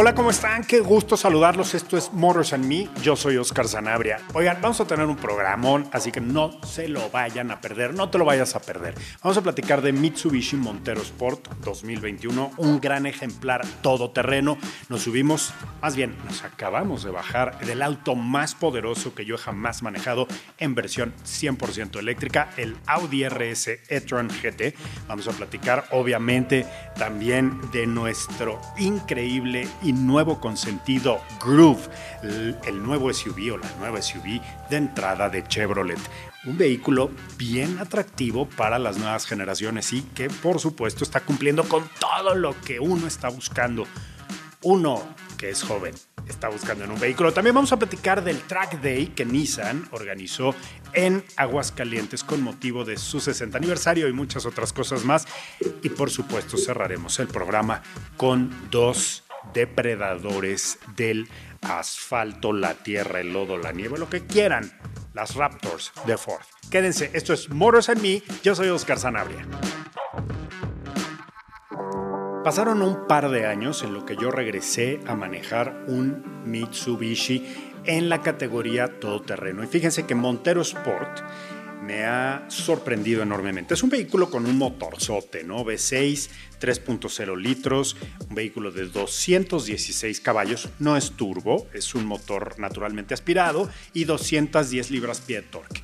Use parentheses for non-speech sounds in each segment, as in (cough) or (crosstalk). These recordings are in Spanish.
Hola, ¿cómo están? Qué gusto saludarlos. Esto es Motors and Me. Yo soy Oscar Zanabria. Oigan, vamos a tener un programón, así que no se lo vayan a perder, no te lo vayas a perder. Vamos a platicar de Mitsubishi Montero Sport 2021, un gran ejemplar todoterreno. Nos subimos, más bien, nos acabamos de bajar del auto más poderoso que yo jamás manejado en versión 100% eléctrica, el Audi RS e-tron GT. Vamos a platicar, obviamente, también de nuestro increíble y nuevo consentido Groove, el, el nuevo SUV o la nueva SUV de entrada de Chevrolet. Un vehículo bien atractivo para las nuevas generaciones y que por supuesto está cumpliendo con todo lo que uno está buscando. Uno que es joven está buscando en un vehículo. También vamos a platicar del Track Day que Nissan organizó en Aguascalientes con motivo de su 60 aniversario y muchas otras cosas más. Y por supuesto cerraremos el programa con dos depredadores del asfalto, la tierra, el lodo, la nieve, lo que quieran, las Raptors de Ford. Quédense, esto es Motors and Me, yo soy Oscar Sanabria. Pasaron un par de años en lo que yo regresé a manejar un Mitsubishi en la categoría todoterreno. Y fíjense que Montero Sport me ha sorprendido enormemente. Es un vehículo con un motorzote, ¿no? V6, 3.0 litros, un vehículo de 216 caballos, no es turbo, es un motor naturalmente aspirado y 210 libras-pie de torque.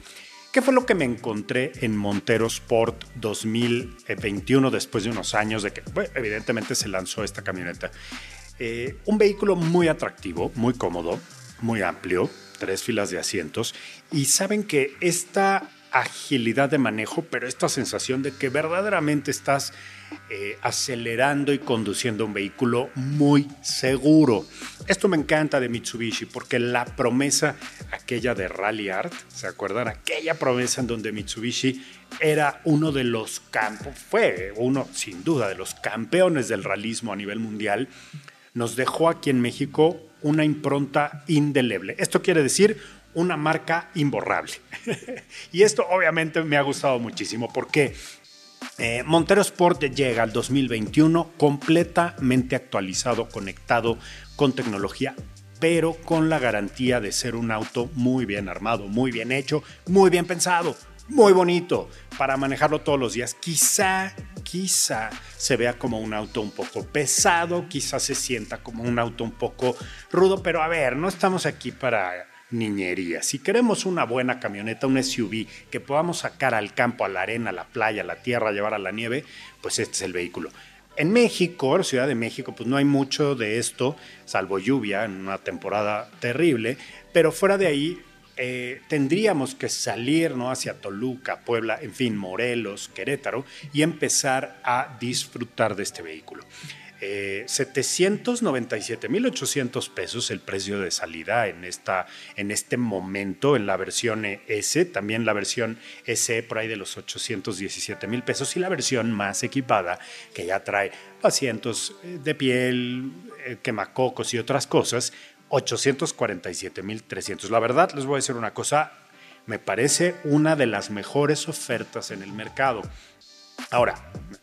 ¿Qué fue lo que me encontré en Montero Sport 2021 después de unos años de que, evidentemente se lanzó esta camioneta? Eh, un vehículo muy atractivo, muy cómodo, muy amplio, tres filas de asientos y saben que esta agilidad de manejo, pero esta sensación de que verdaderamente estás eh, acelerando y conduciendo un vehículo muy seguro. Esto me encanta de Mitsubishi porque la promesa aquella de Rally Art, ¿se acuerdan? Aquella promesa en donde Mitsubishi era uno de los campos, fue uno sin duda de los campeones del realismo a nivel mundial, nos dejó aquí en México una impronta indeleble. Esto quiere decir una marca imborrable. (laughs) y esto obviamente me ha gustado muchísimo porque eh, Montero Sport llega al 2021 completamente actualizado, conectado con tecnología pero con la garantía de ser un auto muy bien armado, muy bien hecho, muy bien pensado, muy bonito para manejarlo todos los días. Quizá, quizá se vea como un auto un poco pesado, quizá se sienta como un auto un poco rudo, pero a ver, no estamos aquí para niñería. Si queremos una buena camioneta, un SUV que podamos sacar al campo, a la arena, a la playa, a la tierra, llevar a la nieve, pues este es el vehículo. En México, la Ciudad de México, pues no hay mucho de esto, salvo lluvia en una temporada terrible, pero fuera de ahí eh, tendríamos que salir ¿no? hacia Toluca, Puebla, en fin, Morelos, Querétaro, y empezar a disfrutar de este vehículo. 797.800 pesos el precio de salida en, esta, en este momento en la versión S, también la versión S por ahí de los 817 mil pesos y la versión más equipada que ya trae asientos eh, de piel, eh, quemacocos y otras cosas, 847.300. La verdad, les voy a decir una cosa, me parece una de las mejores ofertas en el mercado. Ahora,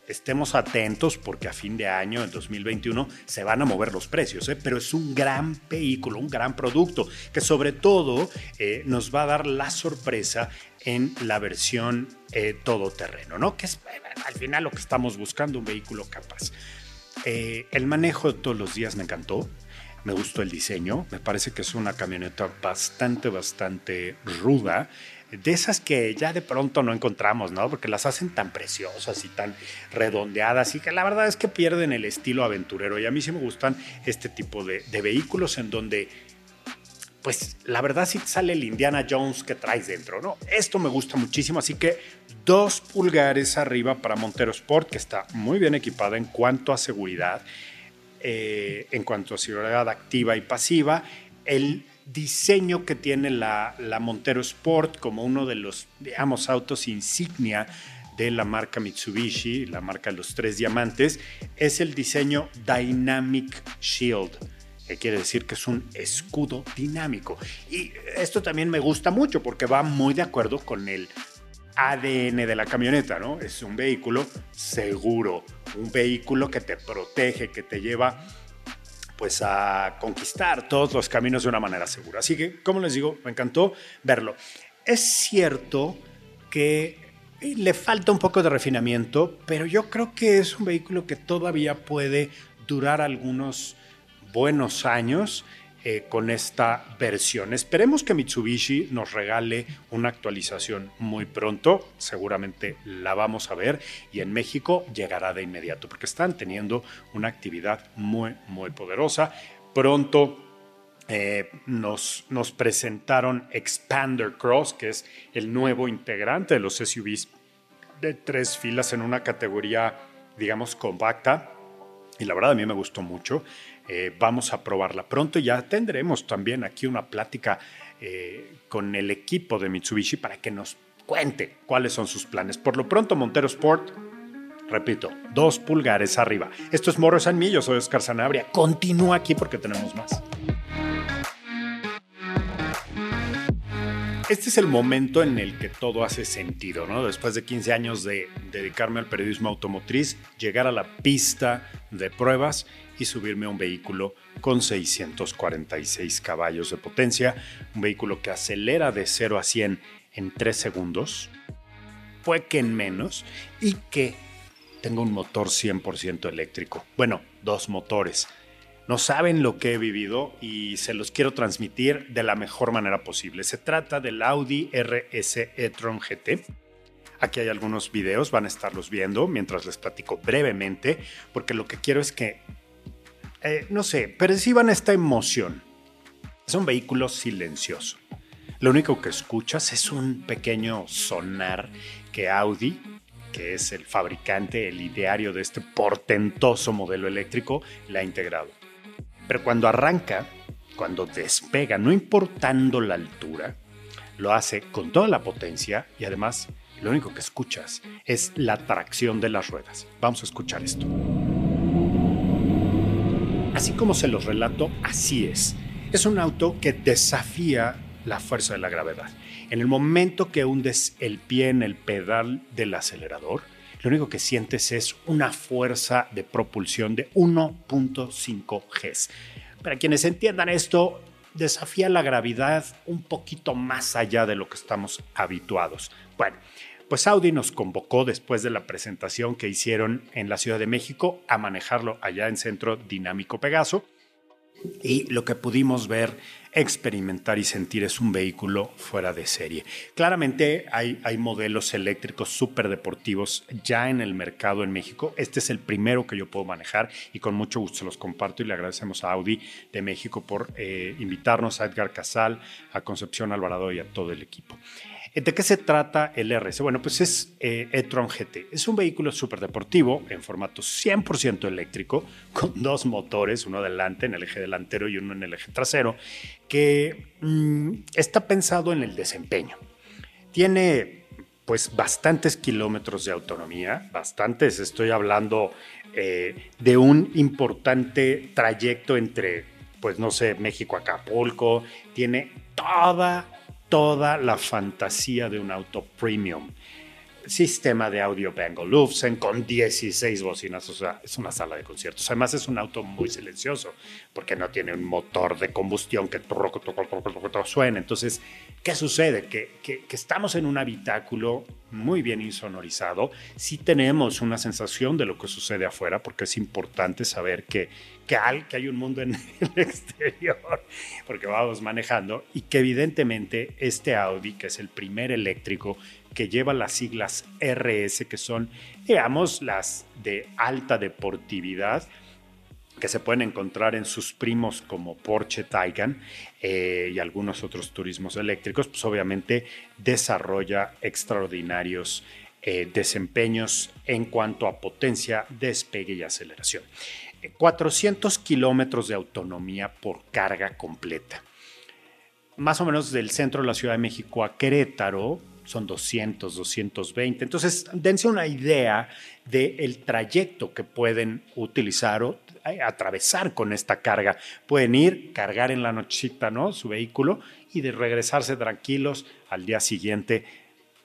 estemos atentos porque a fin de año, en 2021, se van a mover los precios, ¿eh? pero es un gran vehículo, un gran producto que sobre todo eh, nos va a dar la sorpresa en la versión eh, todoterreno, ¿no? Que es al final lo que estamos buscando, un vehículo capaz. el manejo de todos los días me encantó. Me gustó el diseño, me parece que es una camioneta bastante, bastante ruda de esas que ya de pronto no encontramos, ¿no? Porque las hacen tan preciosas y tan redondeadas y que la verdad es que pierden el estilo aventurero. Y a mí sí me gustan este tipo de, vehículos en donde pues la verdad sí sale el Indiana Jones que traes dentro, ¿no? Esto me gusta muchísimo, así que dos pulgares arriba para Montero Sport, que está muy bien equipada en cuanto a seguridad, eh, en cuanto a seguridad activa y pasiva. El diseño que tiene la, la Montero Sport como uno de los, digamos, autos insignia de la marca Mitsubishi, la marca de los tres diamantes, es el diseño Dynamic Shield que quiere decir que es un escudo dinámico. Y esto también me gusta mucho porque va muy de acuerdo con el ADN de la camioneta, ¿no? Es un vehículo seguro, un vehículo que te protege, que te lleva pues a conquistar todos los caminos de una manera segura. Así que, como les digo, me encantó verlo. Es cierto que le falta un poco de refinamiento, pero yo creo que es un vehículo que todavía puede durar algunos buenos años eh, con esta versión. Esperemos que Mitsubishi nos regale una actualización muy pronto, seguramente la vamos a ver y en México llegará de inmediato porque están teniendo una actividad muy, muy poderosa. Pronto eh, nos, nos presentaron Expander Cross, que es el nuevo integrante de los SUVs de tres filas en una categoría, digamos, compacta. Y la verdad a mí me gustó mucho. Eh, vamos a probarla pronto. Ya tendremos también aquí una plática eh, con el equipo de Mitsubishi para que nos cuente cuáles son sus planes. Por lo pronto, Montero Sport, repito, dos pulgares arriba. Esto es Morro San Millo, soy Oscar Sanabria. Continúa aquí porque tenemos más. Este es el momento en el que todo hace sentido, ¿no? Después de 15 años de dedicarme al periodismo automotriz, llegar a la pista de pruebas y subirme a un vehículo con 646 caballos de potencia, un vehículo que acelera de 0 a 100 en 3 segundos, fue que en menos, y que tenga un motor 100% eléctrico. Bueno, dos motores. No saben lo que he vivido y se los quiero transmitir de la mejor manera posible. Se trata del Audi RS e-tron GT. Aquí hay algunos videos, van a estarlos viendo mientras les platico brevemente, porque lo que quiero es que eh, no sé, perciban esta emoción. Es un vehículo silencioso. Lo único que escuchas es un pequeño sonar que Audi, que es el fabricante, el ideario de este portentoso modelo eléctrico, le ha integrado. Pero cuando arranca, cuando despega, no importando la altura, lo hace con toda la potencia y además lo único que escuchas es la tracción de las ruedas. Vamos a escuchar esto. Así como se los relato, así es. Es un auto que desafía la fuerza de la gravedad. En el momento que hundes el pie en el pedal del acelerador, lo único que sientes es una fuerza de propulsión de 1.5 Gs. Para quienes entiendan esto, desafía la gravedad un poquito más allá de lo que estamos habituados. Bueno, pues Audi nos convocó después de la presentación que hicieron en la Ciudad de México a manejarlo allá en Centro Dinámico Pegaso. Y lo que pudimos ver, experimentar y sentir es un vehículo fuera de serie. Claramente hay, modelos eléctricos súper deportivos ya en el mercado en México. Este es el primero que yo puedo manejar y con mucho gusto se los comparto y le agradecemos a Audi de México por eh, invitarnos a Edgar Casal, a Concepción Alvarado y a todo el equipo. ¿De qué se trata el RS? Bueno, pues es eh, e-tron GT. Es un vehículo súper deportivo en formato 100% eléctrico, (laughs) con dos motores, uno adelante en el eje delantero y uno en el eje trasero, que mm, está pensado en el desempeño. Tiene pues bastantes kilómetros de autonomía, bastantes, estoy hablando eh, de un importante trayecto entre, pues no sé, México-Acapulco, tiene toda toda la fantasía de un auto premium. Sistema de audio Bang Olufsen con 16 bocinas, o sea, es una sala de conciertos. Además es un auto muy silencioso porque no tiene un motor de combustión que suene. Entonces, ¿qué sucede? Que, que, que estamos en un habitáculo muy bien insonorizado. Sí tenemos una sensación de lo que sucede afuera porque es importante saber que que hay, un mundo en el (laughs) exterior, porque vamos manejando, y que evidentemente este Audi, que es el primer eléctrico que lleva las siglas RS, que son, digamos, las de alta deportividad, que se pueden encontrar en sus primos como Porsche Taycan eh, y algunos otros turismos eléctricos, pues obviamente desarrolla extraordinarios eh, desempeños en cuanto a potencia, despegue y aceleración. 400 kilómetros de autonomía por carga completa. Más o menos del centro de la Ciudad de México a Querétaro son 200, 220. Entonces, dense una idea del trayecto que pueden utilizar o eh, atravesar con esta carga. Pueden ir, cargar en la nochita, ¿no? Su vehículo y de regresarse tranquilos al día siguiente.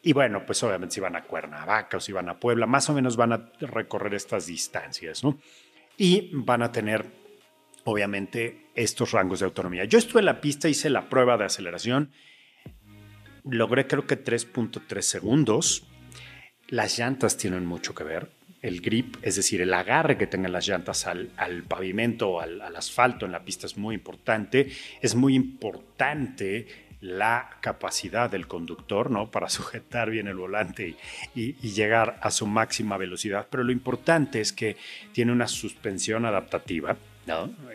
Y bueno, pues obviamente si van a Cuernavaca o si van a Puebla, más o menos van a recorrer estas distancias, ¿no? Y van a tener, obviamente, estos rangos de autonomía. Yo estuve en la pista, hice la prueba de aceleración logré creo que 3.3 segundos. Las llantas tienen mucho que ver. El grip, es decir, el agarre que tengan las llantas al, pavimento o al, asfalto en la pista es muy importante. Es muy importante la capacidad del conductor, ¿no? Para (laughs) sujetar bien el volante y, llegar a su máxima velocidad. Pero lo importante es que tiene una suspensión adaptativa,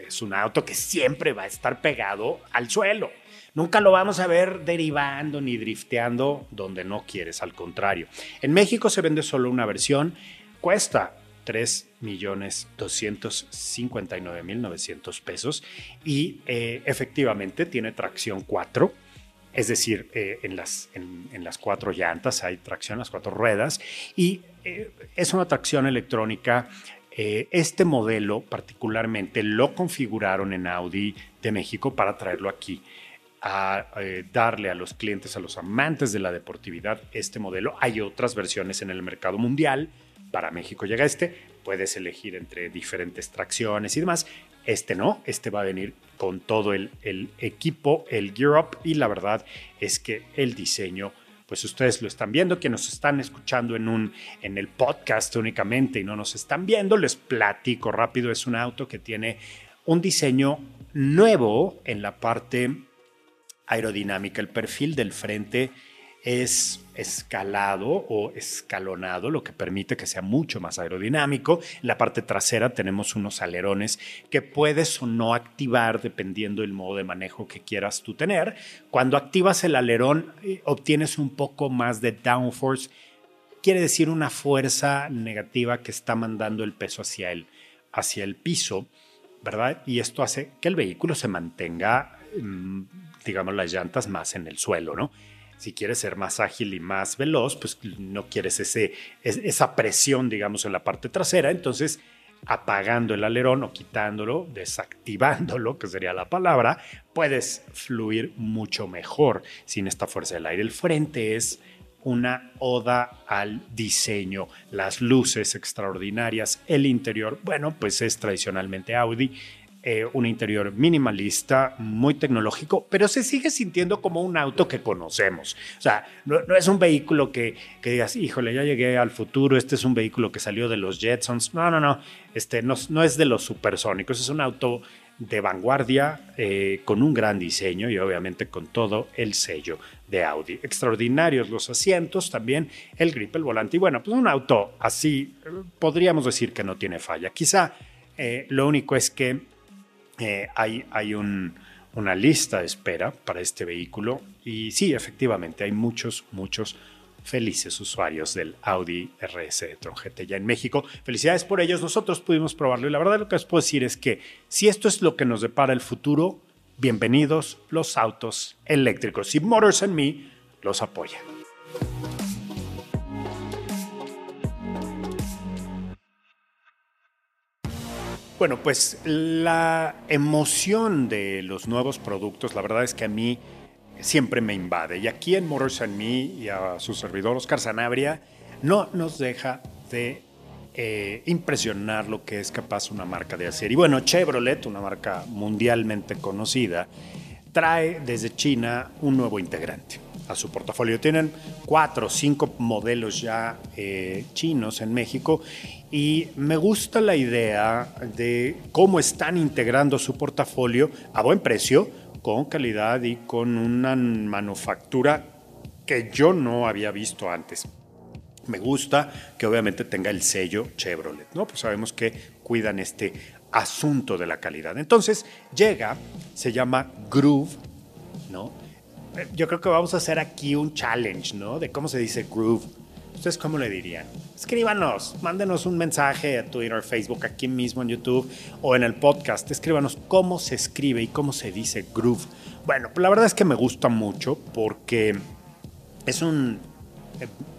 Es un auto que siempre va a estar pegado al suelo. Nunca lo vamos a ver derivando ni drifteando donde no quieres, al contrario. En México se vende solo una versión, cuesta 3.259.900 pesos y eh, efectivamente tiene tracción 4. Es decir, eh, en, las, en, las cuatro llantas hay tracción, las cuatro ruedas, y eh, es una tracción electrónica este modelo particularmente lo configuraron en Audi de México para traerlo aquí a eh, darle a los clientes, a los amantes de la deportividad, este modelo. Hay otras versiones en el mercado mundial. Para México llega este. Puedes elegir entre diferentes tracciones y demás. Este no, este va a venir con todo el, equipo, el Gear Up y la verdad es que el diseño, pues ustedes lo están viendo, que nos están escuchando en, un, en el podcast únicamente y no nos están viendo, les platico rápido, es un auto que tiene un diseño nuevo en la parte aerodinámica. El perfil del frente es escalado o escalonado, lo que permite que sea mucho más aerodinámico. En la parte trasera tenemos unos alerones que puedes o no activar dependiendo del modo de manejo que quieras tú tener. Cuando activas el alerón eh, obtienes un poco más de downforce, quiere decir una fuerza negativa que está mandando el peso hacia el, hacia el piso, ¿verdad? Y esto hace que el vehículo se mantenga mm, digamos, las llantas más en el suelo, ¿no? Si quieres ser más ágil y más veloz, pues no quieres ese, esa presión, digamos, en la parte trasera. Entonces, apagando el alerón o quitándolo, desactivándolo, que sería la palabra, puedes fluir mucho mejor sin esta fuerza del aire. El frente es una oda al diseño, las luces extraordinarias, el interior, bueno, pues es tradicionalmente Audi, eh, un interior minimalista, muy tecnológico, pero se sigue sintiendo como un auto que conocemos. O sea, no, es un vehículo que, digas, híjole, ya llegué al futuro, este es un vehículo que salió de los Jetsons. No, no, no, este no, es de los supersónicos, es un auto de vanguardia eh, con un gran diseño y obviamente con todo el sello de Audi. Extraordinarios los asientos, también el grip, el volante y bueno, pues un auto así podríamos decir que no tiene falla. Quizá eh, lo único es que eh, hay, hay una lista de espera para este vehículo y sí, efectivamente, hay muchos, muchos felices usuarios del Audi RS e-tron GT ya en México. Felicidades por ellos, nosotros pudimos probarlo y la verdad lo que les puedo decir es que si esto es lo que nos depara el futuro, bienvenidos los autos eléctricos y Motors and Me los apoya. Bueno, pues la emoción de los nuevos productos, la verdad es que a mí siempre me invade. Y aquí en Motors and Me y a su servidor Oscar Sanabria no nos deja de eh, impresionar lo que es capaz una marca de hacer. Y bueno, Chevrolet, una marca mundialmente conocida, trae desde China un nuevo integrante a su portafolio. Tienen cuatro o cinco modelos ya eh, chinos en México y me gusta la idea de cómo están integrando su portafolio a buen precio, con calidad y con una manufactura que yo no había visto antes. Me gusta que obviamente tenga el sello Chevrolet, ¿no? Pues sabemos que cuidan este asunto de la calidad. Entonces llega, se llama Groove, ¿no? Eh, Yo creo que vamos a hacer aquí un challenge, ¿no? De cómo se dice groove. ¿Ustedes cómo le dirían? Escríbanos, mándenos un mensaje a Twitter, Facebook, aquí mismo en YouTube o en el podcast. Escríbanos cómo se escribe y cómo se dice groove. Bueno, la verdad es que me gusta mucho porque es un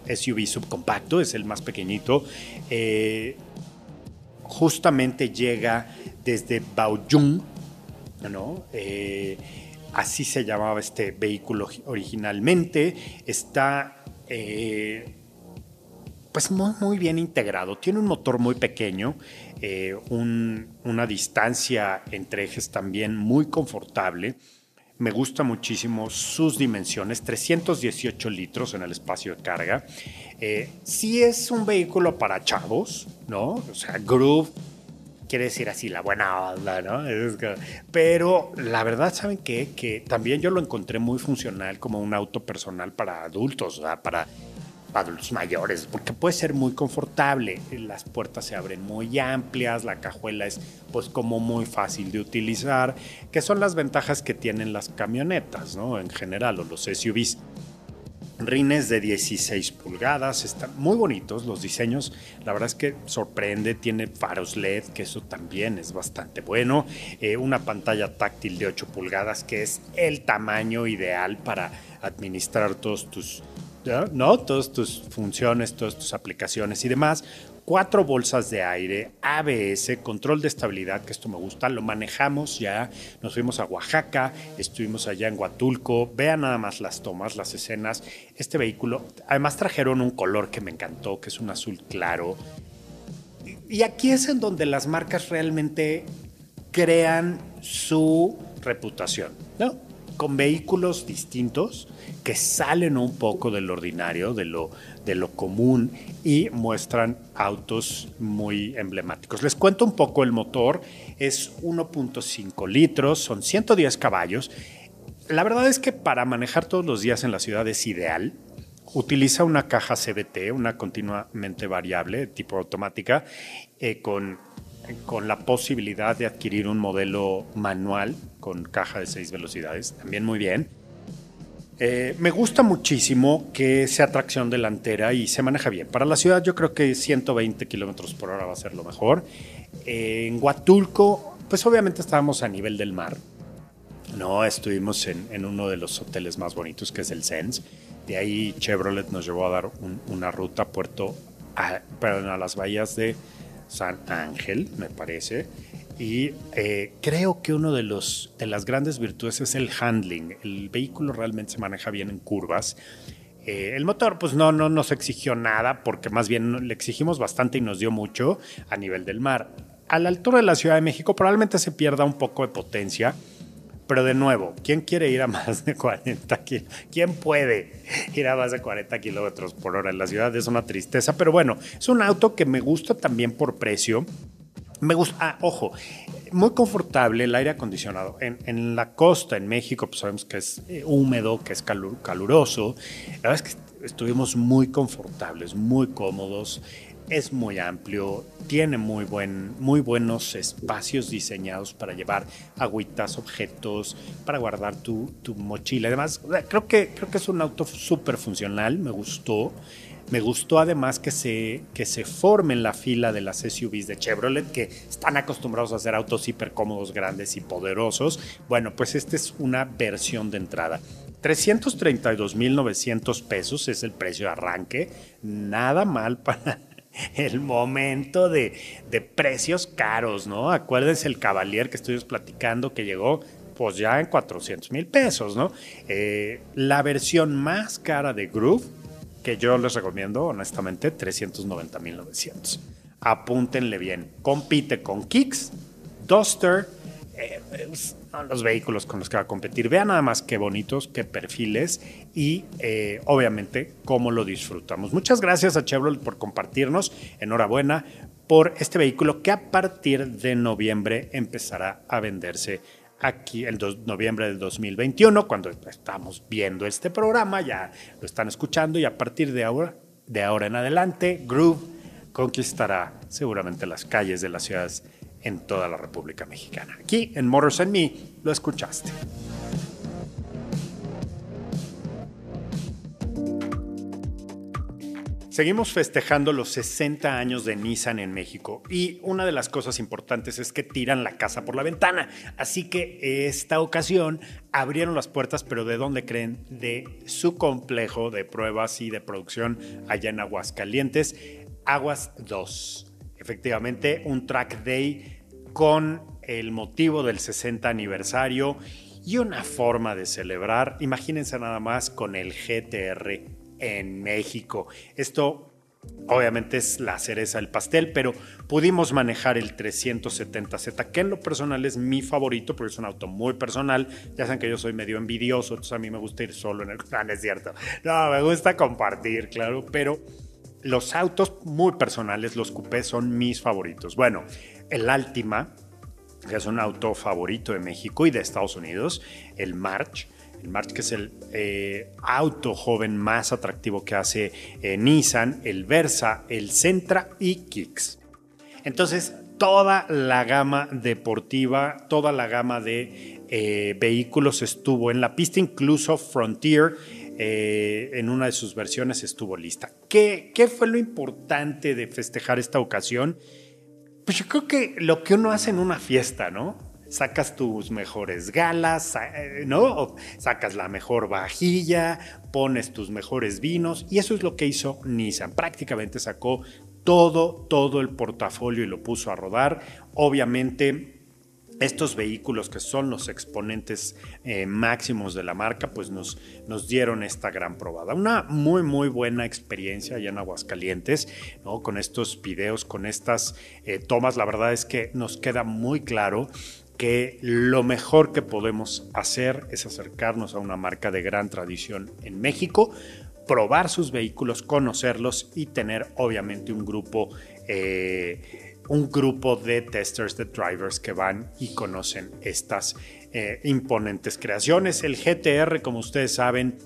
SUV subcompacto, es el más pequeñito. Eh, justamente llega desde Baoyun, ¿no? Eh, así se llamaba este vehículo originalmente. Está eh, pues muy, bien integrado. Tiene un motor muy pequeño, eh, un, una distancia entre ejes también muy confortable. Me gusta muchísimo sus dimensiones, 318 litros en el espacio de carga. Eh, sí es un vehículo para chavos, ¿no? O sea, Groove quiere decir así la buena onda, ¿no? Pero la verdad, ¿saben qué? Que también yo lo encontré muy funcional como un auto personal para adultos, ¿verdad? para adultos mayores, porque puede ser muy confortable. Las puertas se abren muy amplias, la cajuela es pues como muy fácil de utilizar, que son las ventajas que tienen las camionetas, ¿no? En general, o los SUVs. Rines de 16 pulgadas, están muy bonitos los diseños. La verdad es que sorprende, tiene faros LED, que eso también es bastante bueno. Eh, una pantalla táctil de 8 pulgadas, que es el tamaño ideal para administrar todos tus, ¿no? Todas tus funciones, todas tus aplicaciones y demás. Cuatro bolsas de aire, ABS, control de estabilidad, que esto me gusta, lo manejamos ya, nos fuimos a Oaxaca, estuvimos allá en Huatulco, vean nada más las tomas, las escenas, este vehículo, además trajeron un color que me encantó, que es un azul claro, y aquí es en donde las marcas realmente crean su reputación, ¿no? Con vehículos distintos que salen un poco del ordinario, de lo, de lo común y muestran autos muy emblemáticos. Les cuento un poco el motor, es 1.5 litros, son 110 caballos. La verdad es que para manejar todos los días en la ciudad es ideal. Utiliza una caja CBT, una continuamente variable, tipo automática, eh, con, con la posibilidad de adquirir un modelo manual con caja de seis velocidades, también muy bien. Eh, me gusta muchísimo que sea tracción delantera y se maneja bien. Para la ciudad yo creo que 120 kilómetros por hora va a ser lo mejor. Eh, en Huatulco, pues obviamente estábamos a nivel del mar. No, estuvimos en, en uno de los hoteles más bonitos que es el Sens. De ahí Chevrolet nos llevó a dar un- una ruta a Puerto, a, perdón, a las bahías de San Ángel, me parece. Y eh, creo que uno de, los, de las grandes virtudes es el handling. El vehículo realmente se maneja bien en curvas. Eh, el motor, pues no, no nos exigió nada, porque más bien le exigimos bastante y nos dio mucho a nivel del mar. A la altura de la Ciudad de México probablemente se pierda un poco de potencia, pero de nuevo, ¿quién quiere ir a más de 40 kilómetros? ¿Quién puede ir a más de 40 kilómetros por hora en la ciudad? Es una tristeza, pero bueno, es un auto que me gusta también por precio. Me gusta, ah, ojo, muy confortable el aire acondicionado. En, la costa, en México, pues sabemos que es eh, húmedo, que es calu- caluroso. La verdad es que estuvimos muy confortables, muy cómodos. Es muy amplio, tiene muy, buen, muy buenos espacios diseñados para llevar agüitas, objetos, para guardar tu, tu mochila. Además, creo que, creo que es un auto súper funcional, me gustó. Me gustó además que se, que se forme en la fila de las SUVs de Chevrolet, que están acostumbrados a hacer autos hiper cómodos, grandes y poderosos. Bueno, pues esta es una versión de entrada. 332.900 pesos es el precio de arranque. Nada mal para el momento de, de precios caros, ¿no? Acuérdense el Cavalier que estuvimos platicando que llegó pues ya en 400 mil pesos, ¿no? Eh, la versión más cara de Groove que yo les recomiendo, honestamente, 390.900. Apúntenle bien. Compite con Kicks, Duster, eh, son los vehículos con los que va a competir. Vean nada más qué bonitos, qué perfiles y eh, obviamente cómo lo disfrutamos. Muchas gracias a Chevrolet por compartirnos. Enhorabuena por este vehículo que a partir de noviembre empezará a venderse aquí el dos- noviembre del 2021, cuando estamos viendo este programa, ya lo están escuchando y a partir de ahora, de ahora en adelante, Groove conquistará seguramente las calles de las ciudades en toda la República Mexicana. Aquí en Motors and Me lo escuchaste. Seguimos festejando los 60 años de Nissan en México y una de las cosas importantes es que tiran la casa por la ventana. Así que esta ocasión abrieron las puertas, pero ¿de dónde creen? De su complejo de pruebas y de producción allá en Aguascalientes, Aguas 2. Efectivamente, un track day con el motivo del 60 aniversario y una forma de celebrar. Imagínense nada más con el GTR en México. Esto obviamente es la cereza del pastel, pero pudimos manejar el 370Z, que en lo personal es mi favorito, porque es un auto muy personal. Ya saben que yo soy medio envidioso, entonces a mí me gusta ir solo en el... (laughs) plan, es cierto. No, me gusta compartir, claro, pero los autos muy personales, los coupés, son mis favoritos. Bueno, el Altima, que es un auto favorito de México y de Estados Unidos, el March, el March, que es el eh, auto joven más atractivo que hace eh, Nissan, el Versa, el Sentra y Kicks. Entonces, toda la gama deportiva, toda la gama de eh, vehículos estuvo en la pista, incluso Frontier. En una de sus versiones estuvo lista. ¿Qué, ¿Qué fue lo importante de festejar esta ocasión? Pues yo creo que lo que uno hace en una fiesta, ¿no? sacas tus mejores galas, eh, ¿no? Sacas la mejor vajilla, pones tus mejores vinos y eso es lo que hizo Nissan. Prácticamente sacó todo, todo el portafolio y lo puso a rodar. Obviamente estos vehículos que son los exponentes eh, máximos de la marca, pues nos, nos dieron esta gran probada. Una muy, muy buena experiencia allá en Aguascalientes, ¿no? Con estos videos, con estas eh, tomas, la verdad es que nos queda muy claro que lo mejor que podemos hacer es acercarnos a una marca de gran tradición en México, probar sus vehículos, conocerlos y tener obviamente un grupo, eh, un grupo de testers, de drivers que van y conocen estas eh, imponentes creaciones. El GTR, como ustedes saben,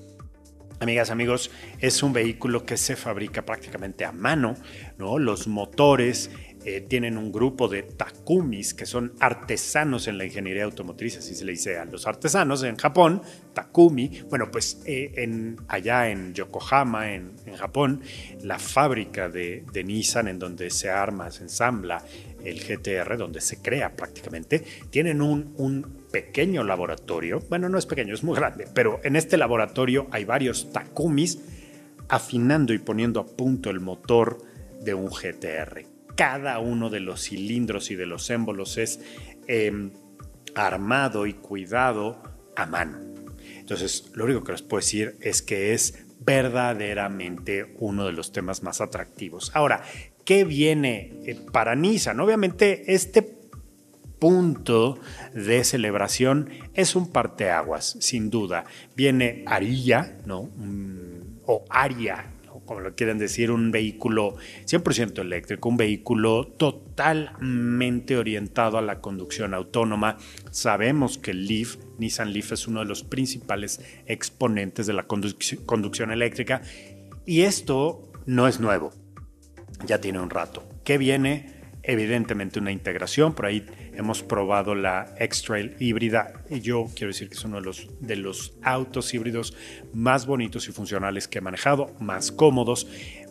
Amigas, amigos, es un vehículo que se fabrica prácticamente a mano, ¿no? Los motores eh, tienen un grupo de takumis, que son artesanos en la ingeniería automotriz, así se le dice a los artesanos en Japón, takumi. Bueno, pues eh, allá en Yokohama, en, Japón, la fábrica de, Nissan, en donde se arma, se ensambla el GTR, donde se crea prácticamente, tienen un, un pequeño laboratorio. Bueno, no es pequeño, es muy grande, pero en este laboratorio hay varios takumis afinando y poniendo a punto el motor de un GTR cada uno de los cilindros y de los émbolos es em, armado y cuidado a mano. Entonces, lo único que les puedo decir es que es verdaderamente uno de los temas más atractivos. Ahora, ¿qué viene eh, para Nissan? Obviamente, este punto de celebración es un parteaguas, sin duda. Viene Arilla, ¿no? o Aria, como lo quieren decir, un vehículo 100% eléctrico, un vehículo totalmente orientado a la conducción autónoma. Sabemos que Leaf, Nissan Leaf, es uno de los principales exponentes de la conducción eléctrica y esto no es nuevo, ya tiene un rato. ¿Qué viene? Evidentemente una integración, por ahí hemos probado la X-Trail híbrida y yo quiero decir que es uno de los, de los autos híbridos más bonitos y funcionales que he manejado, más cómodos.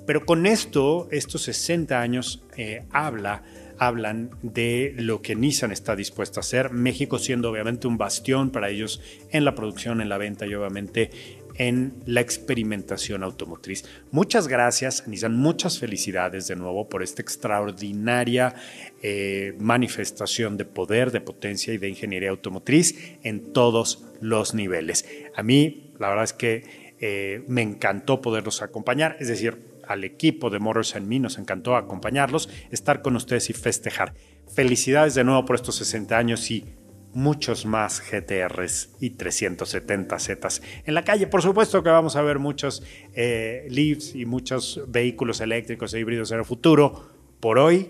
Pero con esto, estos 60 años eh, habla hablan de lo que Nissan está dispuesta a hacer, México siendo obviamente un bastión para ellos en la producción, en la venta y obviamente en la experimentación automotriz. Muchas gracias, Nissan, muchas felicidades de nuevo por esta extraordinaria eh, manifestación de poder, de potencia y de ingeniería automotriz en todos los niveles. A mí, la verdad es que eh, me encantó poderlos acompañar, es decir, al equipo de Motors and Me nos encantó acompañarlos, estar con ustedes y festejar. Felicidades de nuevo por estos 60 años y muchos más GTRs y 370Zs en la calle. Por supuesto que vamos a ver muchos eh, Leafs y muchos vehículos eléctricos e híbridos en el futuro. Por hoy,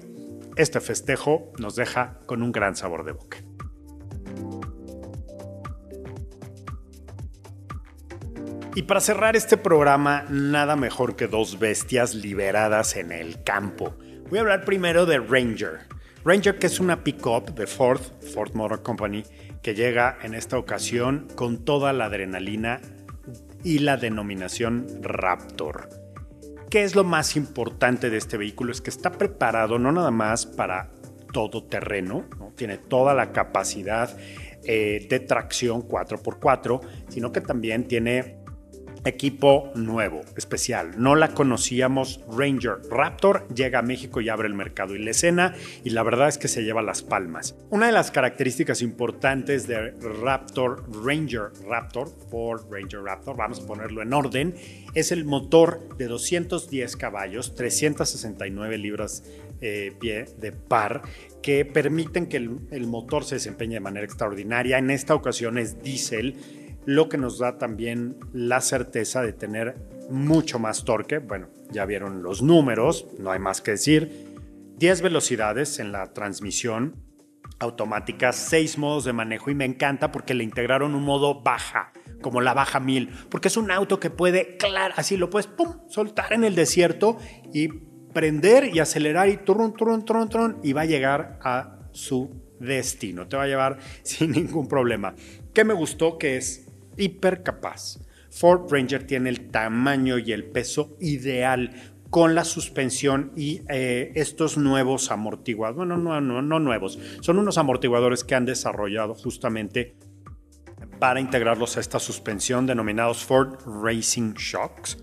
este festejo nos deja con un gran sabor de boca. Y para cerrar este programa, nada mejor que dos bestias liberadas en el campo. Voy a hablar primero de Ranger. Ranger, que es una pickup de Ford, Ford Motor Company, que llega en esta ocasión con toda la adrenalina y la denominación Raptor. ¿Qué es lo más importante de este vehículo? Es que está preparado no nada más para todo terreno, ¿no? tiene toda la capacidad eh, de tracción 4x4, sino que también tiene equipo nuevo, especial. No la conocíamos. Ranger Raptor llega a México y abre el mercado y la escena y la verdad es que se lleva las palmas. Una de las características importantes de Raptor, Ranger Raptor, Ford Ranger Raptor, vamos a ponerlo en orden, es el motor de 210 caballos, 369 libras eh, pie de par que permiten que el, el motor se desempeñe de manera extraordinaria. En esta ocasión es diésel lo que nos da también la certeza de tener mucho más torque. Bueno, ya vieron los números, no hay más que decir. 10 velocidades en la transmisión automática, 6 modos de manejo y me encanta porque le integraron un modo baja, como la baja 1000, porque es un auto que puede, claro, así lo puedes pum, soltar en el desierto y prender y acelerar y tron, tron, tron, tron y va a llegar a su destino. Te va a llevar (laughs) sin ningún problema. ¿Qué me gustó? Que es hiper capaz. Ford Ranger tiene el tamaño y el peso ideal con la suspensión y eh, estos nuevos amortiguadores. Bueno, no, no, no nuevos, son unos amortiguadores que han desarrollado justamente para integrarlos a esta suspensión denominados Ford Racing Shocks.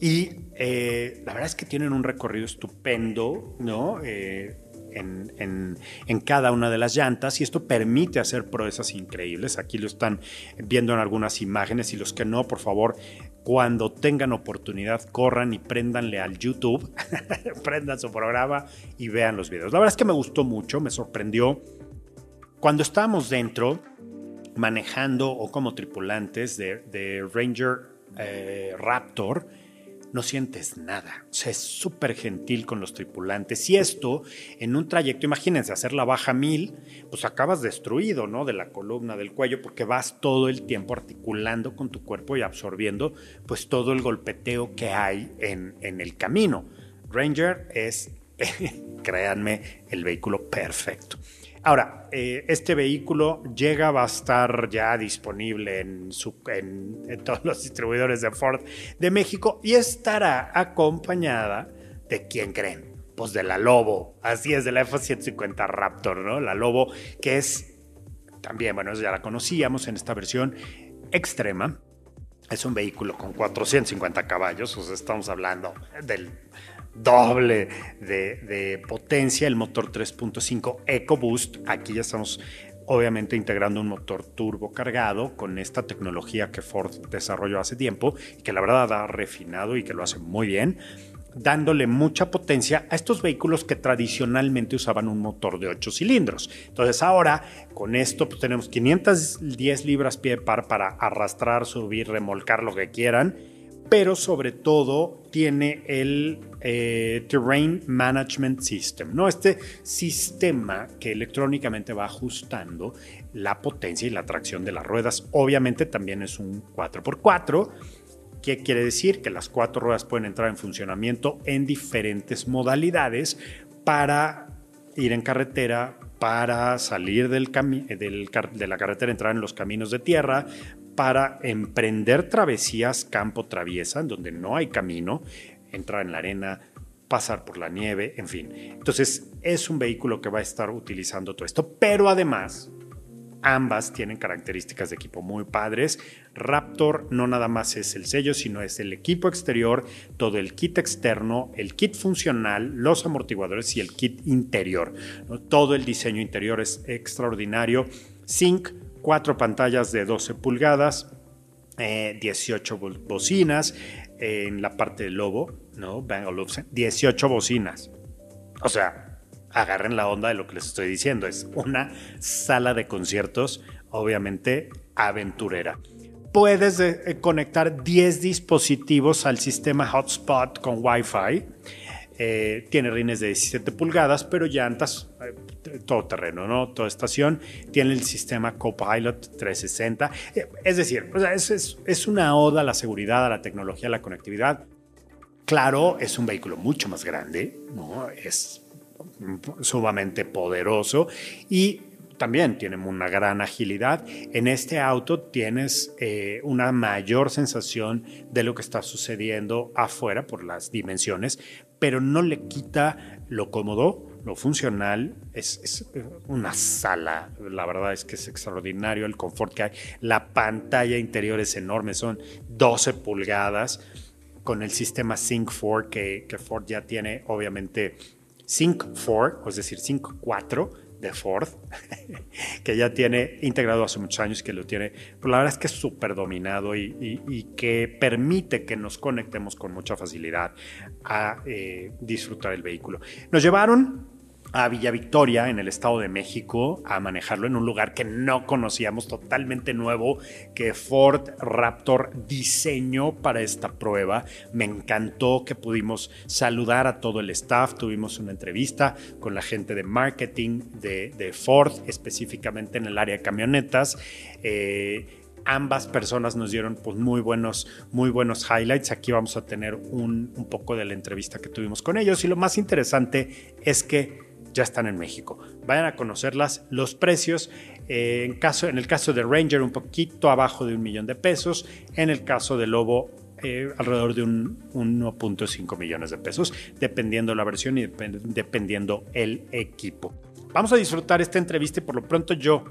Y eh, la verdad es que tienen un recorrido estupendo, ¿no? Eh, en, cada una de las llantas y esto permite hacer proezas increíbles. Aquí lo están viendo en algunas imágenes y los que no, por favor, cuando tengan oportunidad, corran y préndanle al YouTube, (laughs) prendan su programa y vean los videos. La verdad es que me gustó mucho, me sorprendió. Cuando estábamos dentro, manejando o como tripulantes de, Ranger eh, Raptor, no sientes nada. O sea, es súper gentil con los tripulantes. Y esto, en un trayecto, imagínense, hacer la baja mil, pues acabas destruido, ¿no? De la columna, del cuello, porque vas todo el tiempo articulando con tu cuerpo y absorbiendo, pues todo el golpeteo que hay en, en el camino. Ranger es, (laughs) créanme, el vehículo perfecto. Ahora, eh, este vehículo llega, va a estar ya disponible en, todos los distribuidores de Ford de México y estará acompañada de quién creen. Pues de la Lobo, así es, de la F-150 Raptor, ¿no? La Lobo, que es también, bueno, ya la conocíamos en esta versión extrema. Es un vehículo con 450 caballos, o sea, estamos hablando del doble de, potencia, el motor 3.5 EcoBoost. Aquí ya estamos obviamente integrando un motor turbo cargado con esta tecnología que Ford desarrolló hace tiempo y que la verdad ha refinado y que lo hace muy bien, dándole mucha potencia a estos vehículos que tradicionalmente usaban un motor de 8 cilindros. Entonces ahora con esto pues, tenemos 510 libras pie de par para arrastrar, subir, remolcar lo que quieran pero sobre todo tiene el eh, Terrain Management System, ¿no? Este sistema que electrónicamente va ajustando la potencia y la tracción de las ruedas. Obviamente también es un 4x4. ¿Qué quiere decir? Que las cuatro ruedas pueden entrar en funcionamiento en diferentes modalidades para ir en carretera, para salir del de la carretera, entrar en los caminos de tierra, para emprender travesías campo traviesa, en donde no hay camino, entrar en la arena, pasar por la nieve, en fin. Entonces es un vehículo que va a estar utilizando todo esto, pero además ambas tienen características de equipo muy padres. Raptor no nada más es el sello, sino es el equipo exterior, todo el kit externo, el kit funcional, los amortiguadores y el kit interior. Todo el diseño interior es extraordinario. Sync cuatro pantallas de 12 pulgadas, 18 eh, bocinas, en la parte del lobo, ¿no? 18 bocinas. O sea, agarren la onda de lo que les estoy diciendo. Es una sala de conciertos, obviamente aventurera. Puedes eh, conectar 10 dispositivos al sistema hotspot con Wi-Fi. Eh, tiene rines de 17 pulgadas, pero llantas eh, todo terreno, ¿no? Toda estación. Tiene el sistema Copilot 360. Eh, es decir, es, es, una oda a la seguridad, a la tecnología, a la conectividad. Claro, es un vehículo mucho más grande, ¿no? Es sumamente poderoso y también tiene una gran agilidad. En este auto tienes eh, una mayor sensación de lo que está sucediendo afuera por las dimensiones, pero no le quita lo cómodo, lo funcional. Es, una sala, la verdad es que es extraordinario el confort que hay. La pantalla interior es enorme, son 12 pulgadas con el sistema Sync 4 que, que Ford ya tiene, obviamente Sync 4, es decir, Sync 4 de Ford, (laughs) que ya tiene integrado hace muchos años, que lo tiene, pero la verdad es que es súper dominado y, que permite que nos conectemos con mucha facilidad a eh, disfrutar el vehículo. Nos llevaron a Villa Victoria, en el Estado de México, a manejarlo en un lugar que no conocíamos, totalmente nuevo, que Ford Raptor diseñó para esta prueba. Me encantó que pudimos saludar a todo el staff, tuvimos una entrevista con la gente de marketing de, Ford, específicamente en el área de camionetas. Eh, ambas personas nos dieron pues, muy, buenos, muy buenos highlights. Aquí vamos a tener un, un, poco de la entrevista que tuvimos con ellos. Y lo más interesante es que ya están en México. Vayan a conocerlas. Los precios, eh, en, el caso de Ranger, un poquito abajo de un millón de pesos. En el caso de Lobo, eh, alrededor de un 1.5 millones de pesos, dependiendo la versión y dependiendo el equipo. Vamos a disfrutar esta entrevista y por lo pronto yo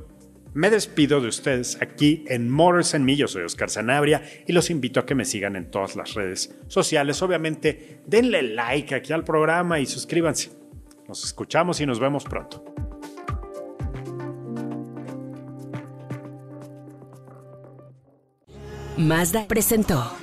me despido de ustedes aquí en Motors en Me. Yo soy Oscar Sanabria y los invito a que me sigan en todas las redes sociales. Obviamente, denle like aquí al programa y suscríbanse. Nos escuchamos y nos vemos pronto. Mazda presentó.